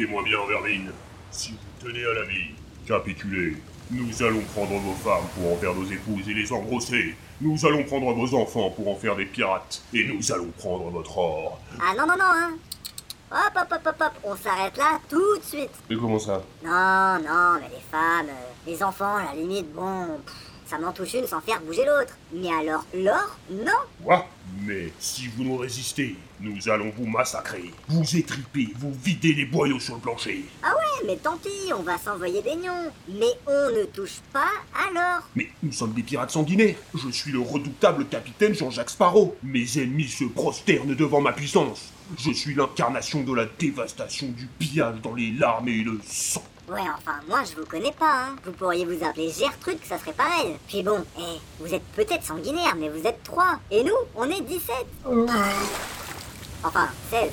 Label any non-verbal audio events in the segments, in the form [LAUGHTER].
Écoutez-moi bien, Vermine. Si vous tenez à la vie, capitulez. Nous allons prendre vos femmes pour en faire nos épouses et les engrosser. Nous allons prendre vos enfants pour en faire des pirates. Et nous allons prendre votre or. Ah non, non, non, hein Hop, hop, hop, hop, hop, on s'arrête là tout de suite. Et comment ça? Non, non, mais les femmes, euh, les enfants, à la limite, bon, pff, ça m'en touche une sans faire bouger l'autre. Mais alors, l'or, non Quoi Mais si vous nous résistez, nous allons vous massacrer, vous étriper, vous vider les boyaux sur le plancher. Ah ouais, mais tant pis, on va s'envoyer des nions. Mais on ne touche pas à l'or. Mais nous sommes des pirates sanguinaires. Je suis le redoutable capitaine Jean-Jacques Sparrow. Mes ennemis se prosternent devant ma puissance. Je suis l'incarnation de la dévastation du pillage dans les larmes et le sang. Ouais, enfin, moi je vous connais pas, hein. Vous pourriez vous appeler Gertrude, que ça serait pareil. Puis bon, eh, vous êtes peut-être sanguinaire, mais vous êtes trois. Et nous, on est 17. Enfin, 16.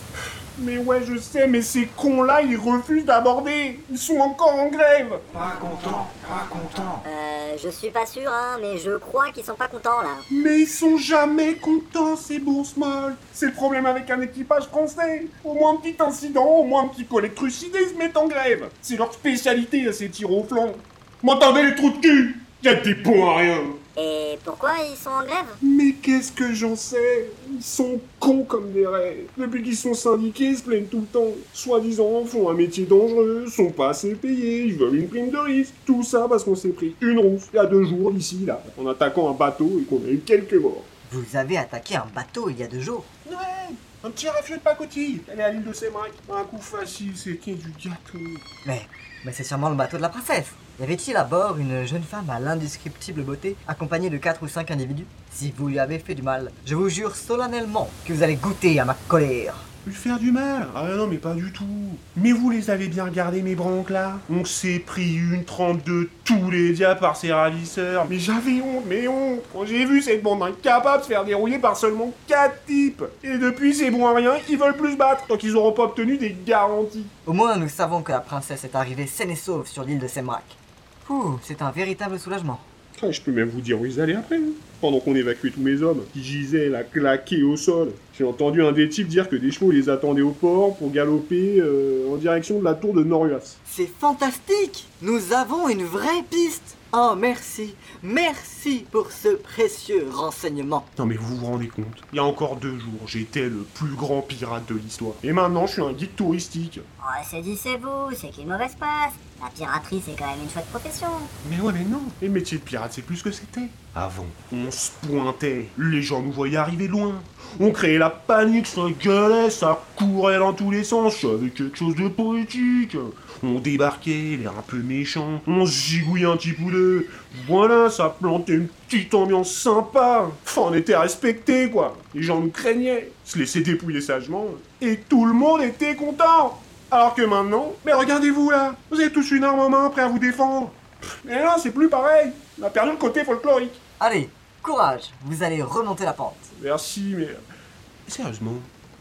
Mais ouais, je sais, mais ces cons-là, ils refusent d'aborder. Ils sont encore en grève. Pas content, pas content. Euh, je suis pas sûr, hein, mais je crois qu'ils sont pas contents là. Mais ils sont jamais contents, ces bourses molles. C'est le problème avec un équipage français. Au moins un petit incident, au moins un petit collègue trucidé, ils se mettent en grève. C'est leur spécialité, à ces tirs au flanc. M'entendez les trous de cul? Y'a des bons à rien. Et pourquoi ils sont en grève? Mais qu'est-ce que j'en sais? Ils sont cons comme des raies. Depuis qu'ils sont syndiqués, ils se plaignent tout le temps. Soi-disant, font un métier dangereux, sont pas assez payés, ils veulent une prime de risque. Tout ça parce qu'on s'est pris une rousse il y a deux jours ici, là, en attaquant un bateau et qu'on a eu quelques morts. Vous avez attaqué un bateau il y a deux jours. Ouais, un petit rafio de pacotille. Elle est à l'île de Sémrac. Un coup facile, c'était du gâteau. Mais, mais c'est sûrement le bateau de la princesse. Y avait-il à bord une jeune femme à l'indescriptible beauté, accompagnée de quatre ou cinq individus? Si vous lui avez fait du mal, je vous jure solennellement que vous allez goûter à ma colère. Lui faire du mal? Ah non, mais pas du tout. Mais vous les avez bien regardés, mes branques, là? On s'est pris une trente de tous les diables par ces ravisseurs. Mais j'avais honte, mais honte Quand j'ai vu cette bande incapable se faire dérouiller par seulement quatre types Et depuis, c'est bon à rien, ils veulent plus se battre tant qu'ils auront pas obtenu des garanties. Au moins, nous savons que la princesse est arrivée saine et sauve sur l'île de Semrak. Ouh, c'est un véritable soulagement. Ah, je peux même vous dire où ils allaient après, hein. Pendant qu'on évacuait tous mes hommes, qui gisaient là, claqués au sol. J'ai entendu un des types dire que des chevaux les attendaient au port pour galoper euh, en direction de la tour de Noruas. C'est fantastique Nous avons une vraie piste Oh, merci, merci pour ce précieux renseignement. Non mais vous vous rendez compte, il y a encore deux jours, j'étais le plus grand pirate de l'histoire. Et maintenant, je suis un guide touristique. Oh, c'est dit, c'est vous, c'est qu'une mauvaise passe. La piraterie, c'est quand même une chouette profession. Mais ouais, mais non, les métiers de pirate, c'est plus ce que c'était. Avant, on se pointait, les gens nous voyaient arriver loin. On créait la panique, ça gueulait, ça courait dans tous les sens, avec quelque chose de poétique. On débarquait, l'air un peu méchant, on se gigouillait un petit peu de... Voilà, ça plantait une petite ambiance sympa. Enfin, on était respectés, quoi. Les gens nous craignaient, se laissaient dépouiller sagement, et tout le monde était content. Alors que maintenant, mais regardez-vous là, vous avez tous une arme en main, prêts à vous défendre. Mais non, c'est plus pareil. On a perdu le côté folklorique. Allez, courage, vous allez remonter la pente. Merci, mais. Sérieusement, vous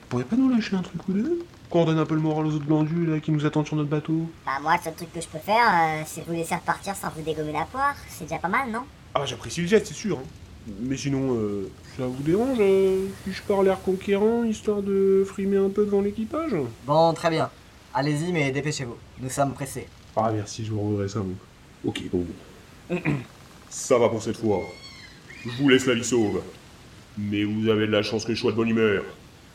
pourriez pas nous lâcher un truc ou deux Qu'on donne un peu le moral aux autres glandus là qui nous attendent sur notre bateau Bah, moi, le seul truc que je peux faire, euh, c'est vous laisser repartir sans vous dégommer la poire. C'est déjà pas mal, non Ah, j'apprécie le geste, c'est sûr. hein. Mais sinon, euh, ça vous dérange euh, si je pars l'air conquérant histoire de frimer un peu devant l'équipage Bon, très bien. Allez-y, mais dépêchez-vous. Nous sommes pressés. Ah, merci, je vous revoudrais ça, vous. Ok, bon. [CLEARS THROAT] ça va pour cette fois. Je vous laisse la vie sauve. Mais vous avez de la chance que je sois de bonne humeur.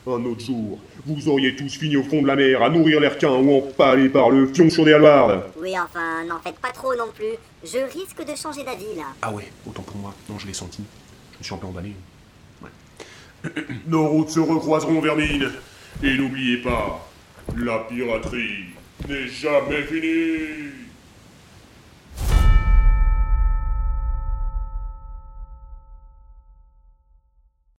Un autre jour, vous auriez tous fini au fond de la mer à nourrir les requins ou empalés par le fion sur des halbardes. Oui, enfin, n'en faites pas trop non plus. Je risque de changer d'avis, là. Ah ouais, autant pour moi. Non, je l'ai senti. Je me suis un peu emballé. Ouais. [CLEARS THROAT] Nos routes se recroiseront, Vermine. Et n'oubliez pas, la piraterie n'est jamais finie.